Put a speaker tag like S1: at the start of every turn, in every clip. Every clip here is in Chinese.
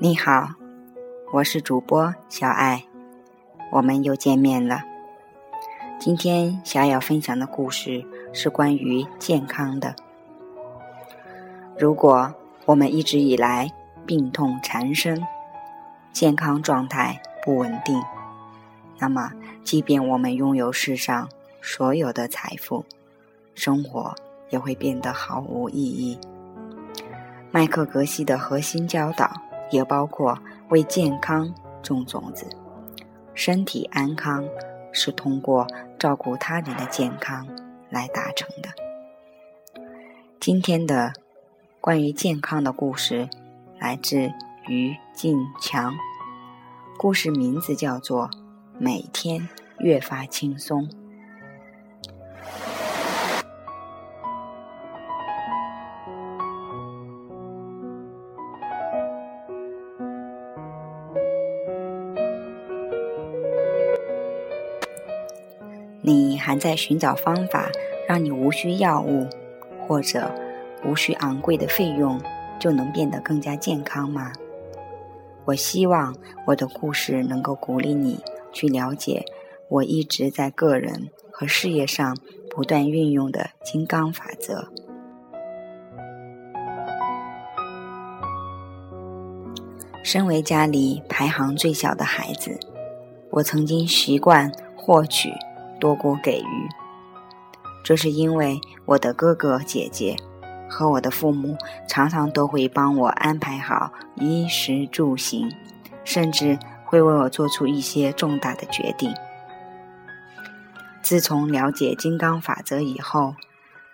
S1: 你好，我是主播小爱，我们又见面了。今天想要分享的故事是关于健康的。如果我们一直以来病痛缠身，健康状态不稳定，那么即便我们拥有世上所有的财富，生活也会变得毫无意义。麦克格西的核心教导也包括为健康种种子。身体安康是通过照顾他人的健康来达成的。今天的关于健康的故事来自于静强，故事名字叫做《每天越发轻松》。还在寻找方法，让你无需药物或者无需昂贵的费用就能变得更加健康吗？我希望我的故事能够鼓励你去了解我一直在个人和事业上不断运用的金刚法则。身为家里排行最小的孩子，我曾经习惯获取。多过给予，这是因为我的哥哥姐姐和我的父母常常都会帮我安排好衣食住行，甚至会为我做出一些重大的决定。自从了解金刚法则以后，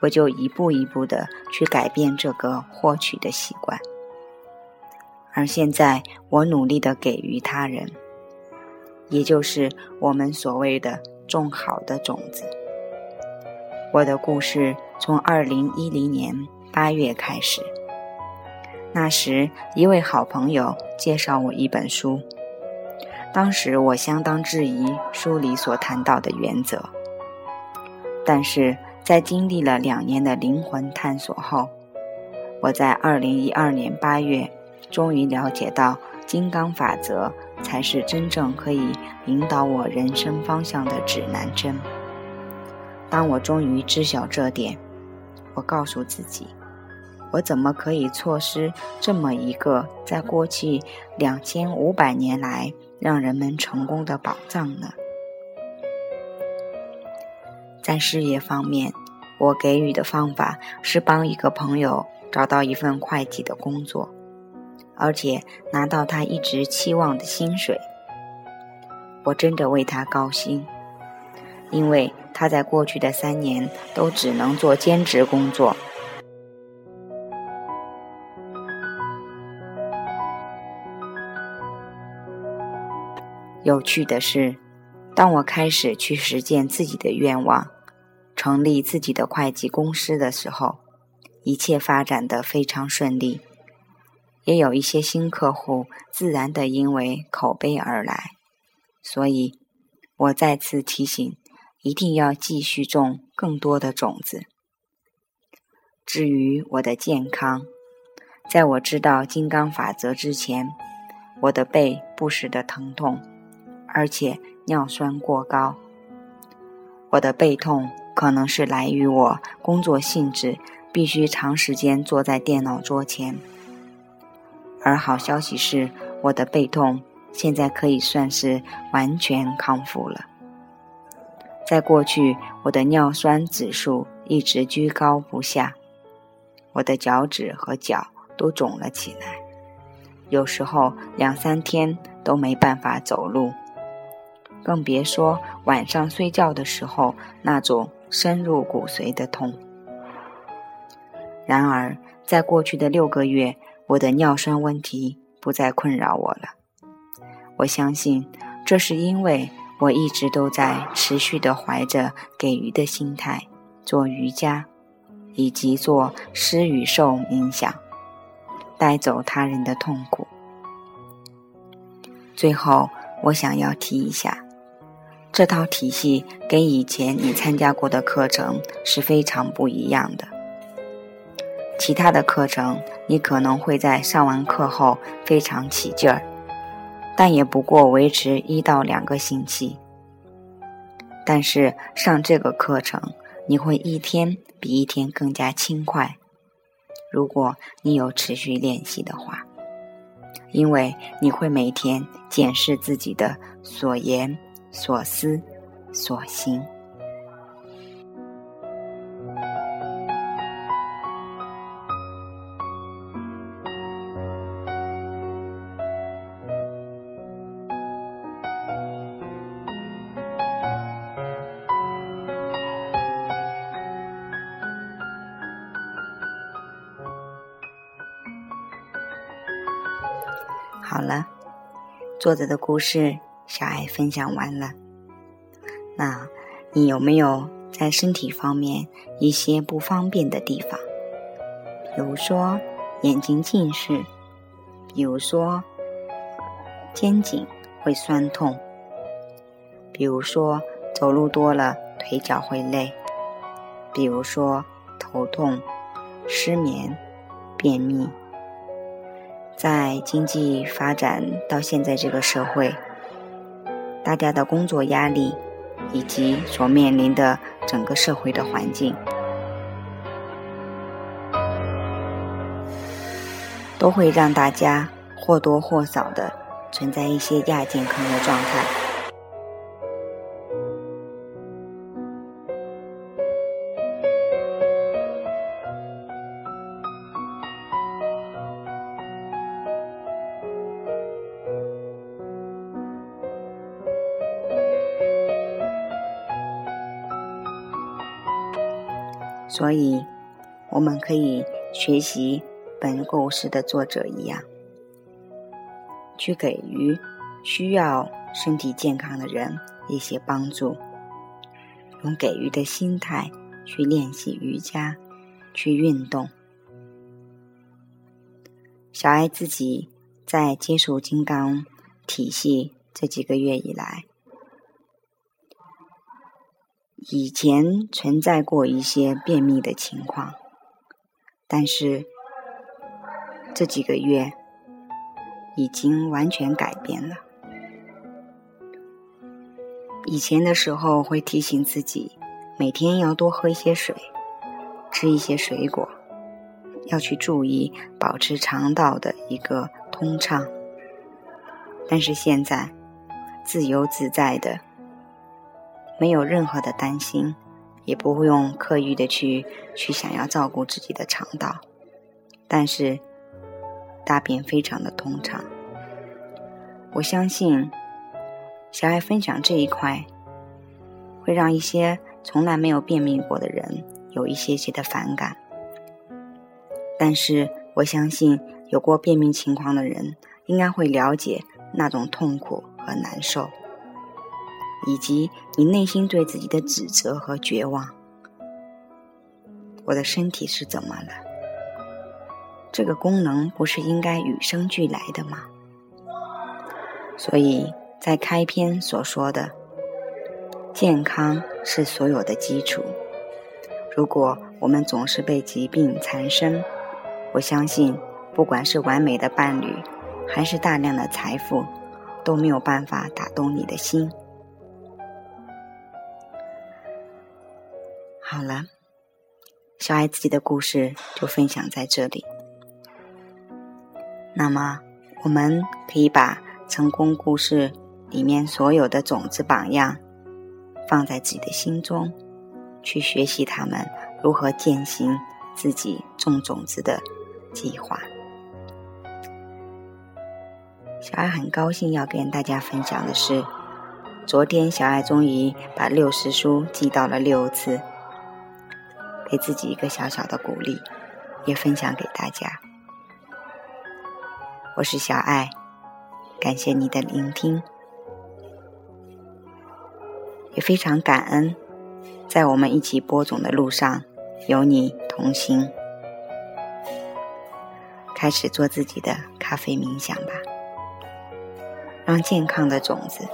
S1: 我就一步一步的去改变这个获取的习惯，而现在我努力的给予他人，也就是我们所谓的。种好的种子。我的故事从二零一零年八月开始。那时，一位好朋友介绍我一本书，当时我相当质疑书里所谈到的原则。但是在经历了两年的灵魂探索后，我在二零一二年八月终于了解到金刚法则。才是真正可以引导我人生方向的指南针。当我终于知晓这点，我告诉自己：我怎么可以错失这么一个在过去两千五百年来让人们成功的宝藏呢？在事业方面，我给予的方法是帮一个朋友找到一份会计的工作。而且拿到他一直期望的薪水，我真的为他高兴，因为他在过去的三年都只能做兼职工作。有趣的是，当我开始去实践自己的愿望，成立自己的会计公司的时候，一切发展的非常顺利。也有一些新客户，自然的因为口碑而来，所以我再次提醒，一定要继续种更多的种子。至于我的健康，在我知道金刚法则之前，我的背不时的疼痛，而且尿酸过高。我的背痛可能是来于我工作性质，必须长时间坐在电脑桌前。而好消息是，我的背痛现在可以算是完全康复了。在过去，我的尿酸指数一直居高不下，我的脚趾和脚都肿了起来，有时候两三天都没办法走路，更别说晚上睡觉的时候那种深入骨髓的痛。然而，在过去的六个月，我的尿酸问题不再困扰我了。我相信，这是因为我一直都在持续的怀着给予的心态做瑜伽，以及做施与受冥想，带走他人的痛苦。最后，我想要提一下，这套体系跟以前你参加过的课程是非常不一样的。其他的课程，你可能会在上完课后非常起劲儿，但也不过维持一到两个星期。但是上这个课程，你会一天比一天更加轻快。如果你有持续练习的话，因为你会每天检视自己的所言、所思、所行。好了，作者的故事小爱分享完了。那你有没有在身体方面一些不方便的地方？比如说眼睛近视，比如说肩颈会酸痛，比如说走路多了腿脚会累，比如说头痛、失眠、便秘。在经济发展到现在这个社会，大家的工作压力以及所面临的整个社会的环境，都会让大家或多或少的存在一些亚健康的状态。所以，我们可以学习本故事的作者一样，去给予需要身体健康的人一些帮助，用给予的心态去练习瑜伽，去运动。小爱自己在接触金刚体系这几个月以来。以前存在过一些便秘的情况，但是这几个月已经完全改变了。以前的时候会提醒自己每天要多喝一些水，吃一些水果，要去注意保持肠道的一个通畅。但是现在自由自在的。没有任何的担心，也不用刻意的去去想要照顾自己的肠道，但是大便非常的通畅。我相信小爱分享这一块，会让一些从来没有便秘过的人有一些些的反感，但是我相信有过便秘情况的人应该会了解那种痛苦和难受。以及你内心对自己的指责和绝望，我的身体是怎么了？这个功能不是应该与生俱来的吗？所以在开篇所说的，健康是所有的基础。如果我们总是被疾病缠身，我相信，不管是完美的伴侣，还是大量的财富，都没有办法打动你的心。好了，小爱自己的故事就分享在这里。那么，我们可以把成功故事里面所有的种子榜样放在自己的心中，去学习他们如何践行自己种种子的计划。小爱很高兴要跟大家分享的是，昨天小爱终于把六十书寄到了六次。给自己一个小小的鼓励，也分享给大家。我是小爱，感谢你的聆听，也非常感恩，在我们一起播种的路上有你同行。开始做自己的咖啡冥想吧，让健康的种子、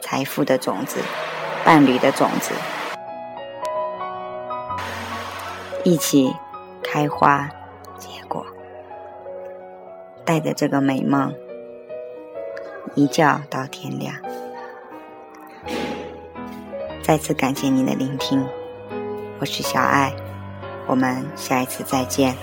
S1: 财富的种子、伴侣的种子。一起开花结果。带着这个美梦，一觉到天亮。再次感谢您的聆听，我是小爱，我们下一次再见。